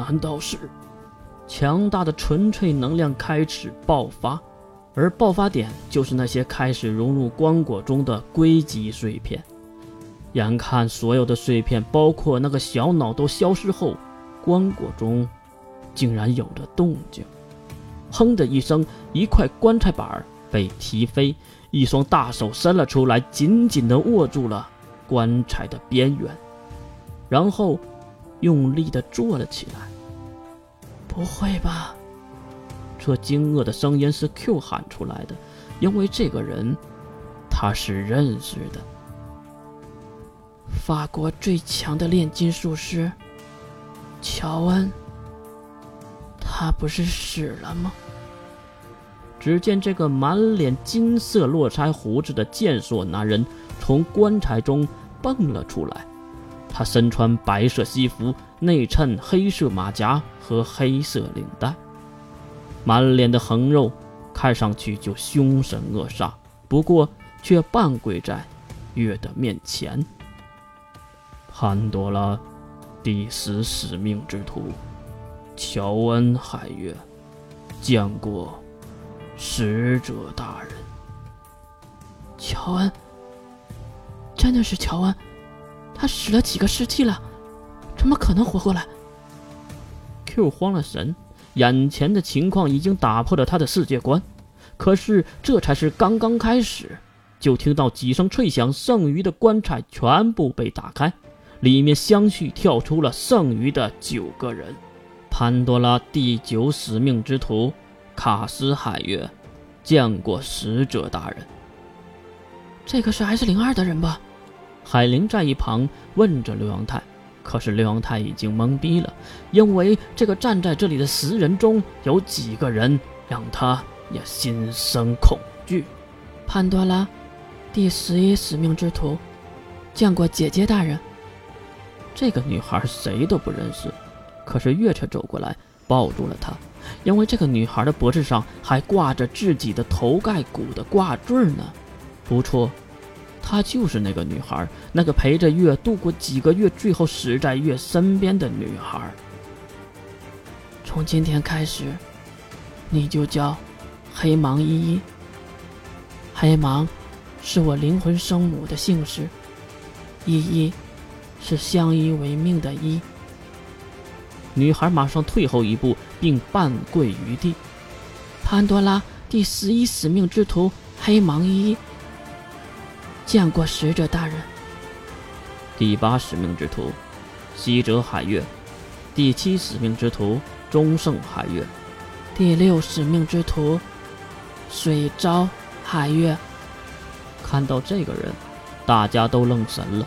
难道是强大的纯粹能量开始爆发？而爆发点就是那些开始融入棺椁中的硅基碎片。眼看所有的碎片，包括那个小脑都消失后，棺椁中竟然有了动静。砰的一声，一块棺材板被踢飞，一双大手伸了出来，紧紧地握住了棺材的边缘，然后用力的坐了起来。不会吧？这惊愕的声音是 Q 喊出来的，因为这个人他是认识的。法国最强的炼金术师乔恩，他不是死了吗？只见这个满脸金色络腮胡子的健硕男人从棺材中蹦了出来，他身穿白色西服，内衬黑色马甲和黑色领带。满脸的横肉，看上去就凶神恶煞，不过却半跪在月的面前。潘多拉，第十使命之徒，乔恩海月，见过使者大人。乔恩，真的是乔恩？他死了几个世纪了，怎么可能活过来？Q 慌了神。眼前的情况已经打破了他的世界观，可是这才是刚刚开始。就听到几声脆响，剩余的棺材全部被打开，里面相续跳出了剩余的九个人。潘多拉第九使命之徒卡斯海月，见过使者大人。这个是 S 零二的人吧？海灵在一旁问着刘阳泰。可是刘阳泰已经懵逼了，因为这个站在这里的十人中有几个人让他也心生恐惧。潘多拉，第十一使命之徒，见过姐姐大人。这个女孩谁都不认识，可是月却走过来抱住了她，因为这个女孩的脖子上还挂着自己的头盖骨的挂坠呢。不错。她就是那个女孩，那个陪着月度过几个月，最后死在月身边的女孩。从今天开始，你就叫黑芒依依。黑芒是我灵魂生母的姓氏，依依是相依为命的依。女孩马上退后一步，并半跪于地。潘多拉第十一使命之徒黑芒依依。见过使者大人。第八使命之徒，西哲海月；第七使命之徒，中盛海月；第六使命之徒，水昭海月。看到这个人，大家都愣神了，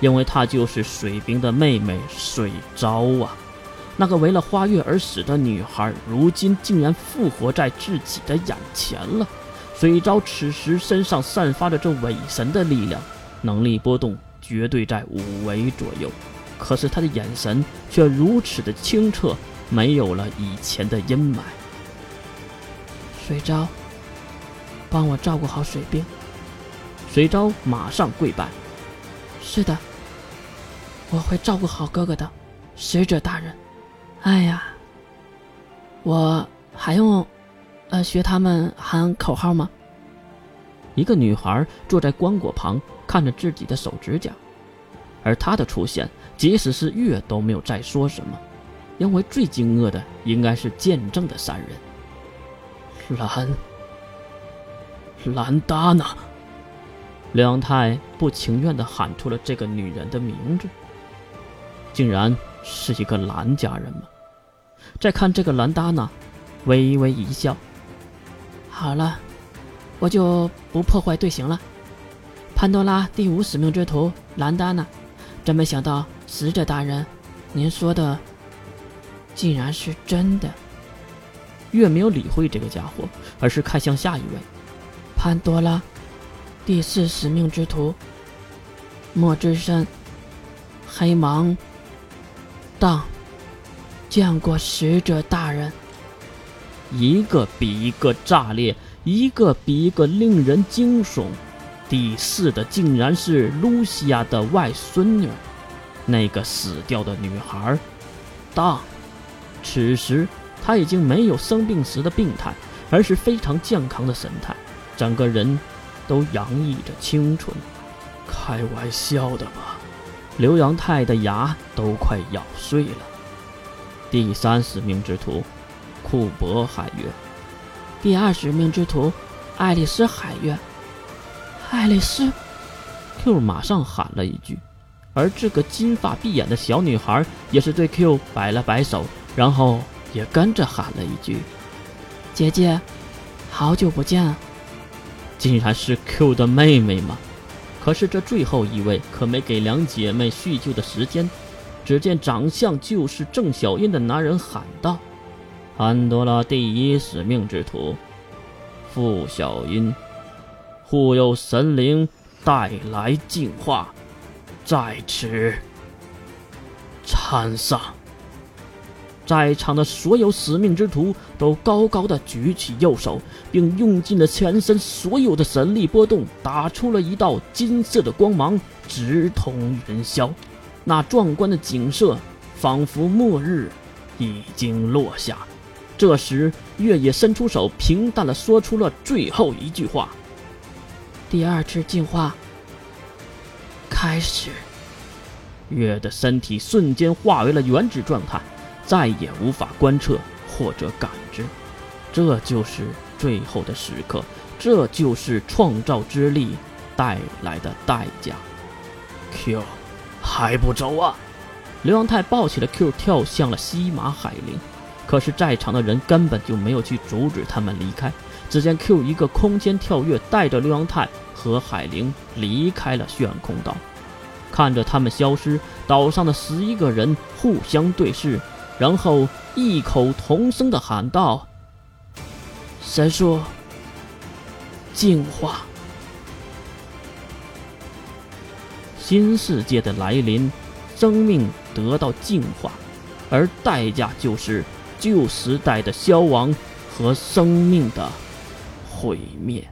因为她就是水兵的妹妹水昭啊！那个为了花月而死的女孩，如今竟然复活在自己的眼前了。水昭此时身上散发着这伪神的力量，能力波动绝对在五维左右。可是他的眼神却如此的清澈，没有了以前的阴霾。水昭，帮我照顾好水兵。水昭马上跪拜。是的，我会照顾好哥哥的，使者大人。哎呀，我还用。呃，学他们喊口号吗？一个女孩坐在棺椁旁，看着自己的手指甲，而她的出现，即使是月都没有再说什么，因为最惊愕的应该是见证的三人。兰，兰达娜，梁太不情愿地喊出了这个女人的名字，竟然是一个兰家人吗？再看这个兰达娜，微微一笑。好了，我就不破坏队形了。潘多拉第五使命之徒兰达娜，真没想到使者大人，您说的竟然是真的。月没有理会这个家伙，而是看向下一位。潘多拉第四使命之徒莫之深，黑芒当，见过使者大人。一个比一个炸裂，一个比一个令人惊悚。第四的竟然是露西亚的外孙女，那个死掉的女孩。当，此时他已经没有生病时的病态，而是非常健康的神态，整个人都洋溢着清纯。开玩笑的吧？刘阳泰的牙都快咬碎了。第三十命之徒，库珀海月。第二十命之徒，爱丽丝海月。爱丽丝，Q 马上喊了一句，而这个金发碧眼的小女孩也是对 Q 摆了摆手，然后也跟着喊了一句：“姐姐，好久不见。”竟然是 Q 的妹妹吗？可是这最后一位可没给两姐妹叙旧的时间。只见长相就是郑小燕的男人喊道：“安多拉第一使命之徒，傅小英，护佑神灵带来净化，在此参上。”在场的所有使命之徒都高高的举起右手，并用尽了全身所有的神力波动，打出了一道金色的光芒，直通云霄。那壮观的景色，仿佛末日已经落下。这时，月野伸出手，平淡的说出了最后一句话：“第二次进化开始。”月的身体瞬间化为了原子状态。再也无法观测或者感知，这就是最后的时刻，这就是创造之力带来的代价。Q，还不走啊！刘阳泰抱起了 Q，跳向了西马海灵。可是，在场的人根本就没有去阻止他们离开。只见 Q 一个空间跳跃，带着刘洋泰和海灵离开了炫空岛。看着他们消失，岛上的十一个人互相对视。然后异口同声的喊道：“神说净化，新世界的来临，生命得到净化，而代价就是旧时代的消亡和生命的毁灭。”